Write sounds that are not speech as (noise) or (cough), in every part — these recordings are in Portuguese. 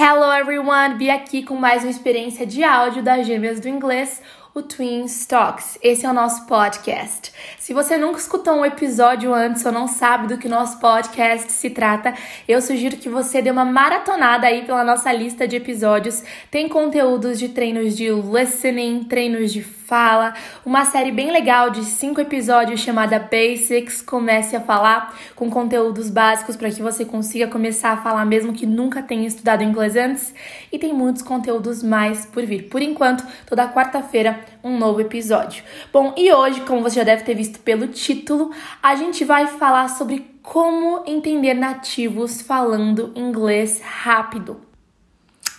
Hello everyone, Bia aqui com mais uma experiência de áudio das Gêmeas do Inglês, o Twin Talks. Esse é o nosso podcast. Se você nunca escutou um episódio antes ou não sabe do que o nosso podcast se trata, eu sugiro que você dê uma maratonada aí pela nossa lista de episódios. Tem conteúdos de treinos de listening, treinos de fala, uma série bem legal de cinco episódios chamada Basics. Comece a falar com conteúdos básicos para que você consiga começar a falar mesmo que nunca tenha estudado inglês antes. E tem muitos conteúdos mais por vir. Por enquanto, toda quarta-feira um novo episódio. Bom, e hoje, como você já deve ter visto pelo título, a gente vai falar sobre como entender nativos falando inglês rápido.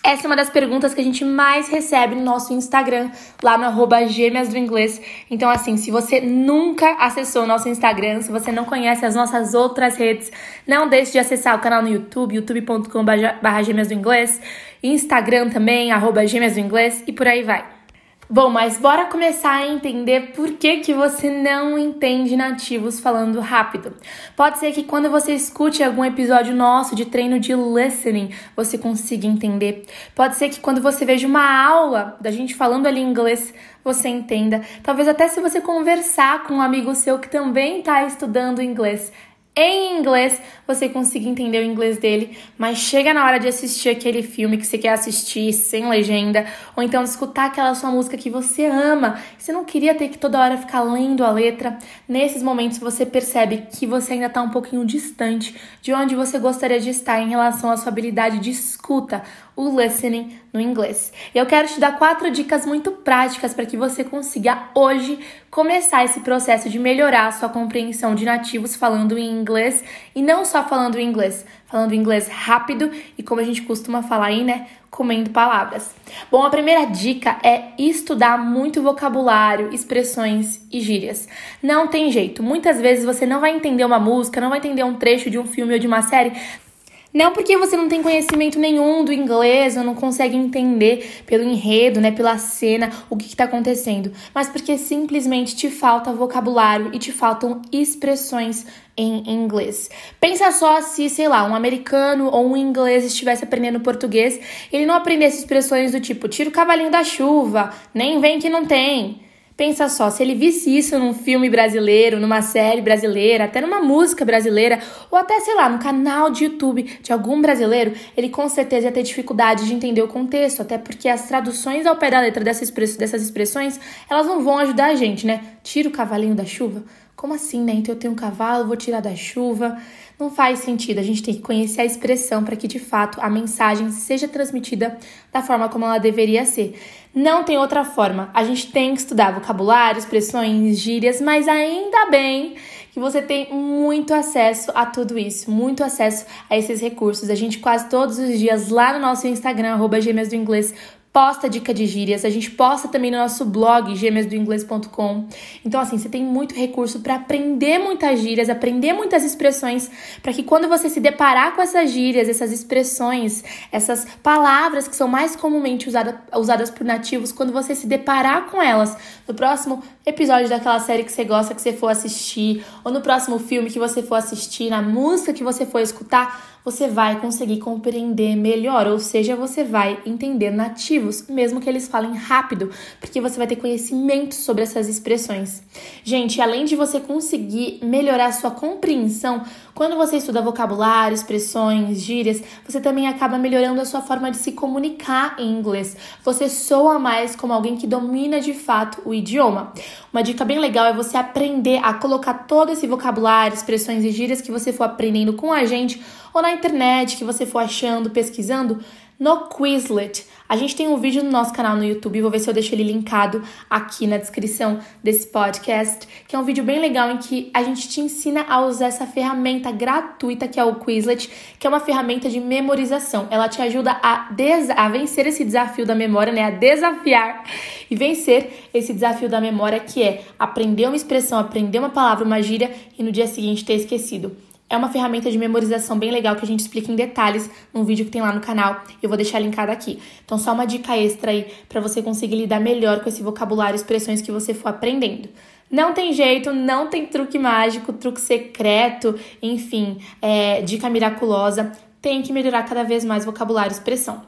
Essa é uma das perguntas que a gente mais recebe no nosso Instagram, lá no arroba gêmeas do inglês. Então, assim, se você nunca acessou o nosso Instagram, se você não conhece as nossas outras redes, não deixe de acessar o canal no YouTube, youtube.com.br gêmeas do inglês, Instagram também, arroba gêmeas do inglês e por aí vai. Bom, mas bora começar a entender por que, que você não entende nativos falando rápido. Pode ser que quando você escute algum episódio nosso de treino de listening, você consiga entender. Pode ser que quando você veja uma aula da gente falando ali inglês, você entenda. Talvez até se você conversar com um amigo seu que também está estudando inglês, em inglês, você consiga entender o inglês dele, mas chega na hora de assistir aquele filme que você quer assistir sem legenda, ou então escutar aquela sua música que você ama, você não queria ter que toda hora ficar lendo a letra. Nesses momentos você percebe que você ainda está um pouquinho distante de onde você gostaria de estar em relação à sua habilidade de escuta, o listening no inglês. E eu quero te dar quatro dicas muito práticas para que você consiga hoje começar esse processo de melhorar a sua compreensão de nativos falando em inglês e não só falando em inglês, falando inglês rápido e como a gente costuma falar aí, né, comendo palavras. Bom, a primeira dica é estudar muito vocabulário, expressões e gírias. Não tem jeito. Muitas vezes você não vai entender uma música, não vai entender um trecho de um filme ou de uma série não porque você não tem conhecimento nenhum do inglês ou não consegue entender pelo enredo, né, pela cena, o que está acontecendo, mas porque simplesmente te falta vocabulário e te faltam expressões em inglês. Pensa só se, sei lá, um americano ou um inglês estivesse aprendendo português, ele não aprendesse expressões do tipo tira o cavalinho da chuva, nem vem que não tem. Pensa só, se ele visse isso num filme brasileiro, numa série brasileira, até numa música brasileira, ou até, sei lá, no canal de YouTube de algum brasileiro, ele com certeza ia ter dificuldade de entender o contexto, até porque as traduções ao pé da letra dessas expressões, elas não vão ajudar a gente, né? Tira o cavalinho da chuva. Como assim, né? Então eu tenho um cavalo, vou tirar da chuva. Não faz sentido. A gente tem que conhecer a expressão para que de fato a mensagem seja transmitida da forma como ela deveria ser. Não tem outra forma. A gente tem que estudar vocabulário, expressões, gírias, mas ainda bem que você tem muito acesso a tudo isso, muito acesso a esses recursos. A gente quase todos os dias lá no nosso Instagram, arroba gêmeas do inglês, posta dica de gírias, a gente posta também no nosso blog gêmeasdoinglês.com. Então assim, você tem muito recurso para aprender muitas gírias, aprender muitas expressões, para que quando você se deparar com essas gírias, essas expressões, essas palavras que são mais comumente usada, usadas por nativos, quando você se deparar com elas no próximo episódio daquela série que você gosta que você for assistir, ou no próximo filme que você for assistir, na música que você for escutar, você vai conseguir compreender melhor, ou seja, você vai entender nativos, mesmo que eles falem rápido, porque você vai ter conhecimento sobre essas expressões. Gente, além de você conseguir melhorar sua compreensão, quando você estuda vocabulário, expressões, gírias, você também acaba melhorando a sua forma de se comunicar em inglês. Você soa mais como alguém que domina de fato o idioma. Uma dica bem legal é você aprender a colocar todo esse vocabulário, expressões e gírias que você for aprendendo com a gente ou na internet que você for achando, pesquisando, no Quizlet. A gente tem um vídeo no nosso canal no YouTube, vou ver se eu deixo ele linkado aqui na descrição desse podcast, que é um vídeo bem legal em que a gente te ensina a usar essa ferramenta gratuita que é o Quizlet, que é uma ferramenta de memorização. Ela te ajuda a, a vencer esse desafio da memória, né? A desafiar e vencer esse desafio da memória que é aprender uma expressão, aprender uma palavra, uma gíria e no dia seguinte ter esquecido. É uma ferramenta de memorização bem legal que a gente explica em detalhes num vídeo que tem lá no canal. Eu vou deixar linkado aqui. Então, só uma dica extra aí para você conseguir lidar melhor com esse vocabulário e expressões que você for aprendendo. Não tem jeito, não tem truque mágico, truque secreto, enfim, é, dica miraculosa. tem que melhorar cada vez mais vocabulário e expressão.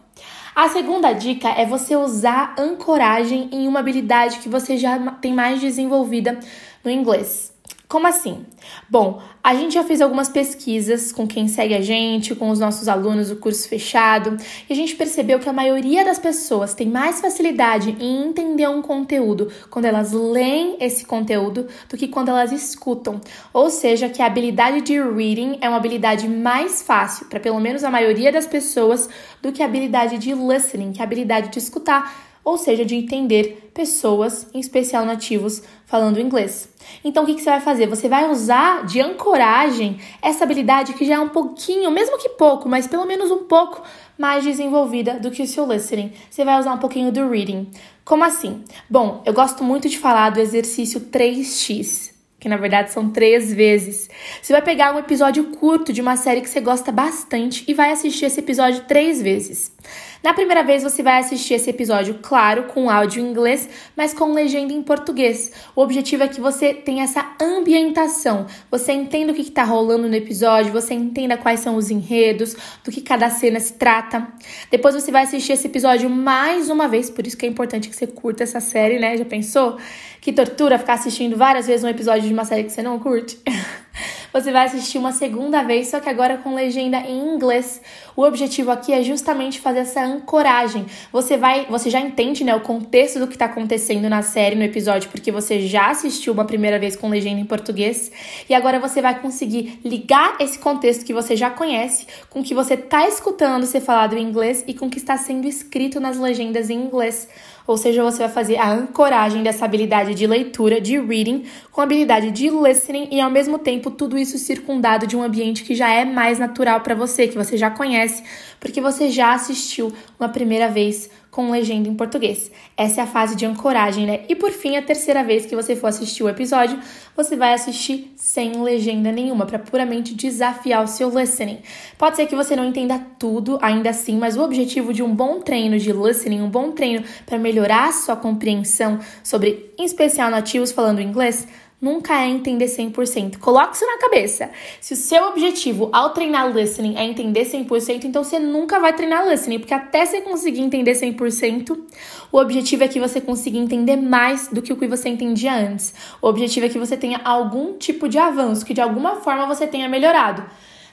A segunda dica é você usar ancoragem em uma habilidade que você já tem mais desenvolvida no inglês. Como assim? Bom, a gente já fez algumas pesquisas com quem segue a gente, com os nossos alunos do curso fechado, e a gente percebeu que a maioria das pessoas tem mais facilidade em entender um conteúdo quando elas leem esse conteúdo do que quando elas escutam. Ou seja, que a habilidade de reading é uma habilidade mais fácil para pelo menos a maioria das pessoas do que a habilidade de listening, que é a habilidade de escutar ou seja, de entender pessoas, em especial nativos, falando inglês. Então, o que, você vai fazer? Você vai usar de ancoragem essa habilidade que já é um pouquinho, mesmo que pouco, mas pelo menos um pouco mais desenvolvida do que o seu listening. Você vai usar um pouquinho do reading. Como assim? Bom, eu gosto muito de falar do exercício 3x que na verdade são três vezes. Você vai pegar um episódio curto de uma série que você gosta bastante e vai assistir esse episódio três vezes. Na primeira vez você vai assistir esse episódio, claro, com áudio em inglês, mas com legenda em português. O objetivo é que você tenha essa ambientação, você entenda o que está rolando no episódio, você entenda quais são os enredos, do que cada cena se trata. Depois você vai assistir esse episódio mais uma vez, por isso que é importante que você curta essa série, né? Já pensou? Que tortura ficar assistindo várias vezes um episódio de uma série que você não curte? (laughs) você vai assistir uma segunda vez, só que agora com legenda em inglês. O objetivo aqui é justamente fazer essa ancoragem. Você vai, você já entende, né, o contexto do que está acontecendo na série, no episódio, porque você já assistiu uma primeira vez com legenda em português, e agora você vai conseguir ligar esse contexto que você já conhece com o que você está escutando ser falado em inglês e com o que está sendo escrito nas legendas em inglês. Ou seja, você vai fazer a ancoragem dessa habilidade de leitura, de reading, com a habilidade de listening e ao mesmo tempo tudo isso circundado de um ambiente que já é mais natural para você, que você já conhece, porque você já assistiu uma primeira vez com legenda em português. Essa é a fase de ancoragem, né? E por fim, a terceira vez que você for assistir o episódio, você vai assistir sem legenda nenhuma, para puramente desafiar o seu listening. Pode ser que você não entenda tudo ainda assim, mas o objetivo de um bom treino de listening, um bom treino para melhorar a sua compreensão sobre, em especial, nativos falando inglês, nunca é entender 100%. Coloque isso na cabeça. Se o seu objetivo ao treinar listening é entender 100%, então você nunca vai treinar listening, porque até você conseguir entender 100%, o objetivo é que você consiga entender mais do que o que você entendia antes. O objetivo é que você tenha algum tipo de avanço, que de alguma forma você tenha melhorado.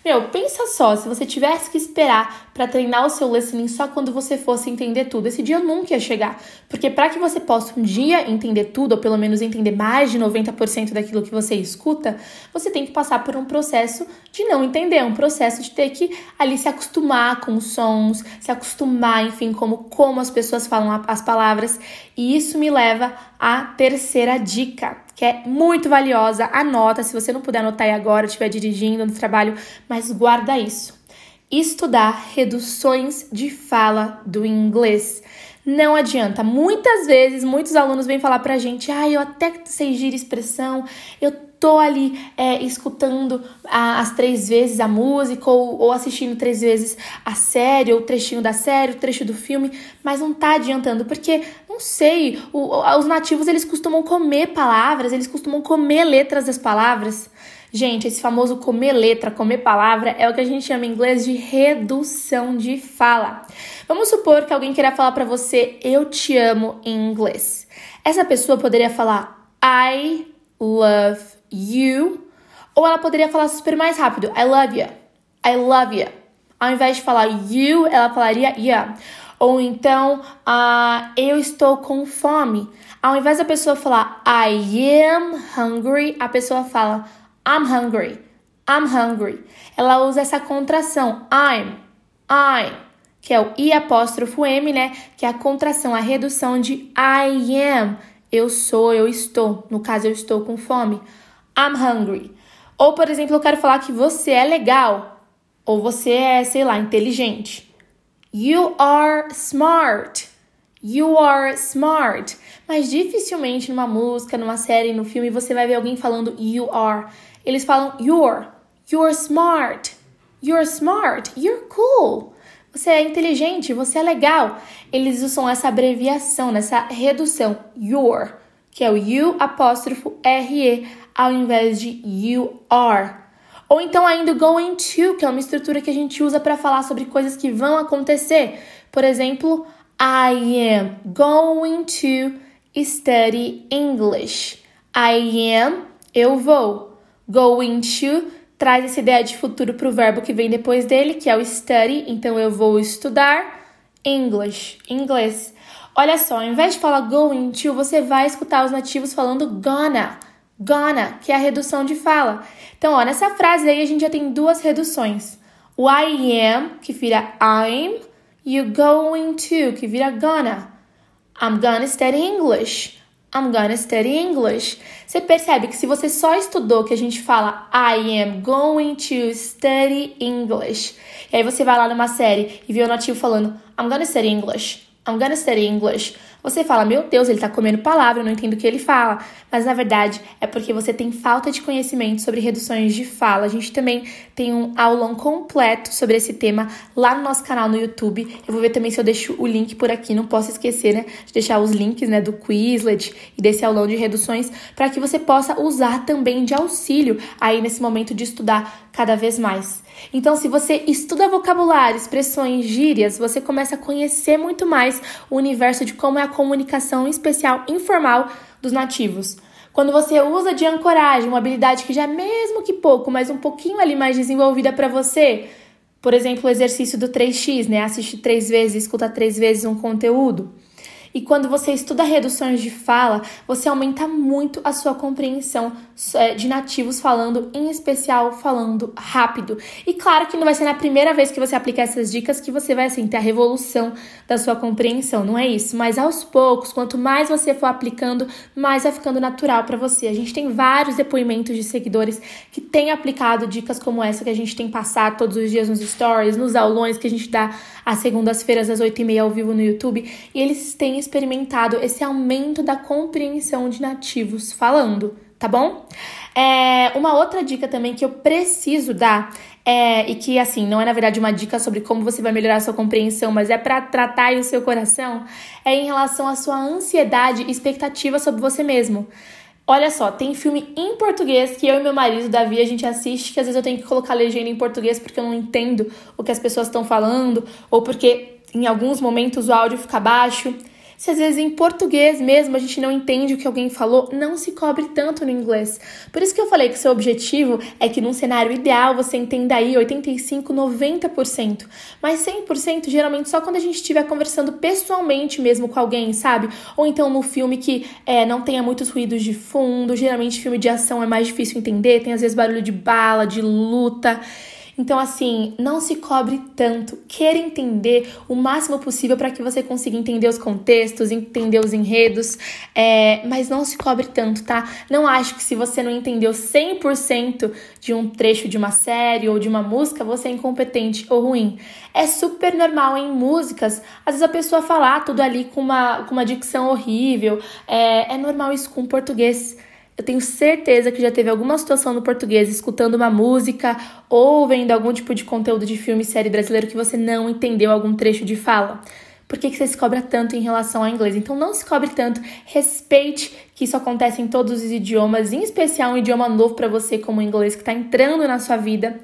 Meu, pensa só, se você tivesse que esperar para treinar o seu listening só quando você fosse entender tudo, esse dia nunca ia chegar. Porque para que você possa um dia entender tudo, ou pelo menos entender mais de 90% daquilo que você escuta, você tem que passar por um processo de não entender, um processo de ter que ali se acostumar com os sons, se acostumar, enfim, como como as pessoas falam as palavras. E isso me leva à terceira dica que é muito valiosa. Anota, se você não puder anotar aí agora, estiver dirigindo no trabalho, mas guarda isso. Estudar reduções de fala do inglês. Não adianta. Muitas vezes, muitos alunos vêm falar pra gente: ah, eu até sei gira expressão, eu tô ali é, escutando a, as três vezes a música ou, ou, assistindo três vezes a série, ou o trechinho da série, o trecho do filme, mas não tá adiantando, porque, não sei, o, os nativos eles costumam comer palavras, eles costumam comer letras das palavras. Gente, esse famoso comer letra, comer palavra, é o que a gente chama em inglês de redução de fala. Vamos supor que alguém queira falar para você eu te amo em inglês. Essa pessoa poderia falar I love you. Ou ela poderia falar super mais rápido, I love you, I love you. Ao invés de falar you, ela falaria yeah. Ou então, uh, eu estou com fome. Ao invés da pessoa falar I am hungry, a pessoa fala I'm hungry, I'm hungry. Ela usa essa contração I'm, I'm, que é o I apóstrofo M, né? Que é a contração, a redução de I am. Eu sou, eu estou. No caso, eu estou com fome. I'm hungry. Ou, por exemplo, eu quero falar que você é legal. Ou você é, sei lá, inteligente. You are smart. You are smart. Mas dificilmente numa música, numa série, no filme, você vai ver alguém falando you are. Eles falam you're. You're smart. You're smart. You're cool. Você é inteligente, você é legal. Eles usam essa abreviação, nessa redução, your, que é o U apóstrofo R-E ao invés de you are. Ou então ainda going to, que é uma estrutura que a gente usa para falar sobre coisas que vão acontecer. Por exemplo, I am going to study English. I am, eu vou. Going to traz essa ideia de futuro para o verbo que vem depois dele, que é o study. Então eu vou estudar English, inglês. Olha só, ao invés de falar going to, você vai escutar os nativos falando gonna. Gonna, que é a redução de fala. Então, ó, nessa frase aí a gente já tem duas reduções. O I am, que vira I'm, e o going to, que vira gonna. I'm gonna study English. I'm gonna study English. Você percebe que se você só estudou que a gente fala I am going to study English. E aí você vai lá numa série e vê o nativo falando I'm gonna study English. I'm gonna study English. Você fala, meu Deus, ele tá comendo palavra, eu não entendo o que ele fala. Mas na verdade é porque você tem falta de conhecimento sobre reduções de fala. A gente também tem um aulão completo sobre esse tema lá no nosso canal no YouTube. Eu vou ver também se eu deixo o link por aqui, não posso esquecer, né, de deixar os links, né, do Quizlet e desse aulão de reduções para que você possa usar também de auxílio aí nesse momento de estudar cada vez mais. Então, se você estuda vocabulário, expressões, gírias, você começa a conhecer muito mais o universo de como é a comunicação especial informal dos nativos. Quando você usa de ancoragem, uma habilidade que já é mesmo que pouco, mas um pouquinho ali mais desenvolvida para você, por exemplo, o exercício do 3x, né? Assistir três vezes, escutar três vezes um conteúdo. E quando você estuda reduções de fala, você aumenta muito a sua compreensão é, de nativos falando, em especial falando rápido. E claro que não vai ser na primeira vez que você aplicar essas dicas que você vai assim, ter a revolução da sua compreensão, não é isso? Mas aos poucos, quanto mais você for aplicando, mais vai ficando natural para você. A gente tem vários depoimentos de seguidores que têm aplicado dicas como essa que a gente tem passado todos os dias nos stories, nos aulões que a gente dá às segundas-feiras às 8h30 ao vivo no YouTube, e eles têm experimentado esse aumento da compreensão de nativos falando, tá bom? É, uma outra dica também que eu preciso dar é, e que assim, não é na verdade uma dica sobre como você vai melhorar a sua compreensão, mas é para tratar o seu coração, é em relação à sua ansiedade e expectativa sobre você mesmo. Olha só, tem filme em português que eu e meu marido, Davi, a gente assiste, que às vezes eu tenho que colocar legenda em português porque eu não entendo o que as pessoas estão falando, ou porque em alguns momentos o áudio fica baixo. Se às vezes em português mesmo a gente não entende o que alguém falou, não se cobre tanto no inglês. Por isso que eu falei que seu objetivo é que num cenário ideal você entenda aí 85, 90%. Mas 100% geralmente só quando a gente estiver conversando pessoalmente mesmo com alguém, sabe? Ou então no filme que é, não tenha muitos ruídos de fundo. Geralmente filme de ação é mais difícil entender, tem às vezes barulho de bala, de luta. Então, assim, não se cobre tanto. Queira entender o máximo possível para que você consiga entender os contextos, entender os enredos, é, mas não se cobre tanto, tá? Não acho que se você não entendeu 100% de um trecho de uma série ou de uma música, você é incompetente ou ruim. É super normal em músicas, às vezes a pessoa falar tudo ali com uma, com uma dicção horrível. É, é normal isso com português. Eu tenho certeza que já teve alguma situação no português escutando uma música ou vendo algum tipo de conteúdo de filme, série brasileiro que você não entendeu algum trecho de fala. Por que, que você se cobra tanto em relação ao inglês? Então não se cobre tanto, respeite que isso acontece em todos os idiomas, em especial um idioma novo para você como o inglês que está entrando na sua vida.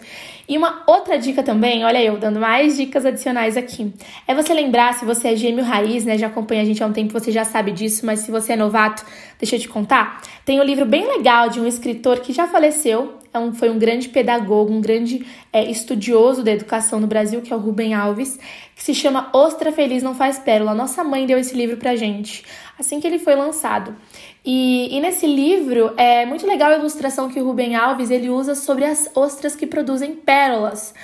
E uma outra dica também, olha eu dando mais dicas adicionais aqui, é você lembrar, se você é gêmeo raiz, né, já acompanha a gente há um tempo, você já sabe disso, mas se você é novato, deixa eu te contar, tem um livro bem legal de um escritor que já faleceu, é um, foi um grande pedagogo, um grande é, estudioso da educação no Brasil, que é o Rubem Alves, que se chama Ostra Feliz Não Faz Pérola. Nossa mãe deu esse livro pra gente, assim que ele foi lançado. E, e, nesse livro é muito legal a ilustração que o Rubem Alves ele usa sobre as ostras que produzem pérolas.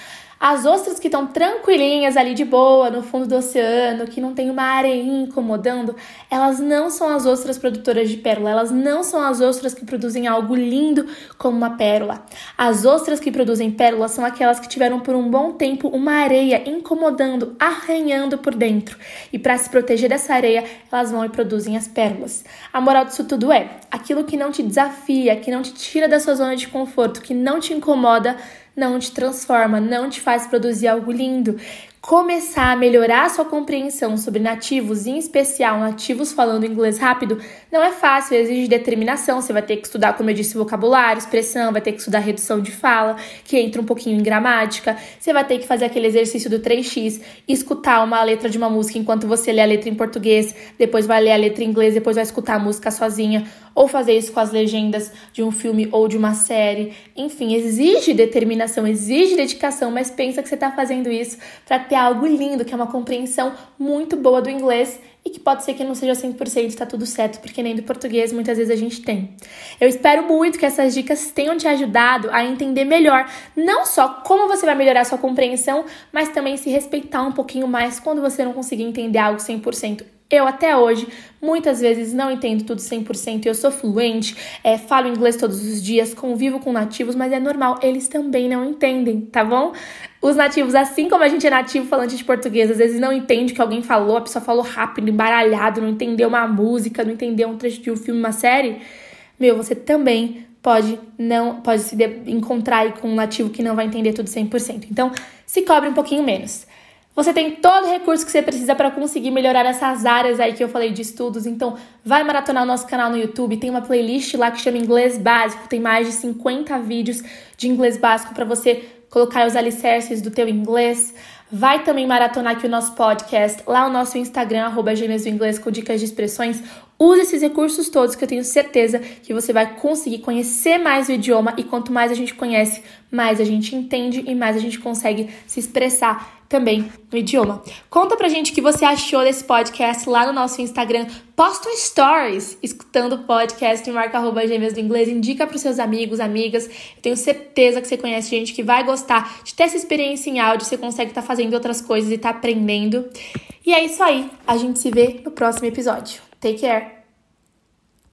As ostras que estão tranquilinhas ali de boa no fundo do oceano, que não tem uma areinha incomodando, elas não são as ostras produtoras de pérola, elas não são as ostras que produzem algo lindo como uma pérola. As ostras que produzem pérolas são aquelas que tiveram por um bom tempo uma areia incomodando, arranhando por dentro. E para se proteger dessa areia, elas vão e produzem as pérolas. A moral disso tudo é: aquilo que não te desafia, que não te tira da sua zona de conforto, que não te incomoda, não te transforma, não te faz produzir algo lindo. começar a melhorar a sua compreensão sobre nativos, em especial nativos falando inglês rápido, não é fácil, exige determinação. Você vai ter que estudar, como eu disse, vocabulário, expressão, vai ter que estudar redução de fala, que entra um pouquinho em gramática. Você vai ter que fazer aquele exercício do 3x, escutar uma letra de uma música enquanto você lê a letra em português, depois vai ler a letra em inglês, depois vai escutar a música sozinha, ou fazer isso com as legendas de um filme ou de uma série. Enfim, exige determinação, exige dedicação, mas pensa que você está fazendo isso para ter algo lindo, que é uma compreensão muito boa do inglês e que pode ser que não seja 100%, tá tudo certo, porque nem do português muitas vezes a gente tem. Eu espero muito que essas dicas tenham te ajudado a entender melhor, não só como você vai melhorar sua compreensão, mas também se respeitar um pouquinho mais quando você não conseguir entender algo 100%. Eu até hoje, muitas vezes, não entendo tudo 100%. Eu sou fluente, é, falo inglês todos os dias, convivo com nativos, mas é normal, eles também não entendem, tá bom? Os nativos, assim como a gente é nativo falante de português, às vezes não entende o que alguém falou, a pessoa falou rápido, embaralhado, não entendeu uma música, não entendeu um trecho de um filme, uma série. Meu, você também pode não pode se encontrar aí com um nativo que não vai entender tudo 100%. Então, se cobre um pouquinho menos. Você tem todo o recurso que você precisa para conseguir melhorar essas áreas aí que eu falei de estudos. Então, vai maratonar o nosso canal no YouTube. Tem uma playlist lá que chama Inglês Básico. Tem mais de 50 vídeos de inglês básico para você colocar os alicerces do teu inglês. Vai também maratonar aqui o nosso podcast, lá no nosso Instagram, arroba Gêmeas do Inglês, com dicas de expressões. Use esses recursos todos que eu tenho certeza que você vai conseguir conhecer mais o idioma e quanto mais a gente conhece, mais a gente entende e mais a gente consegue se expressar também no idioma. Conta pra gente o que você achou desse podcast lá no nosso Instagram. Posta um stories escutando o podcast e marca arroba gêmeas do inglês. Indica pros seus amigos, amigas. Eu tenho certeza que você conhece gente que vai gostar de ter essa experiência em áudio. Você consegue estar tá fazendo outras coisas e tá aprendendo. E é isso aí. A gente se vê no próximo episódio. Take care!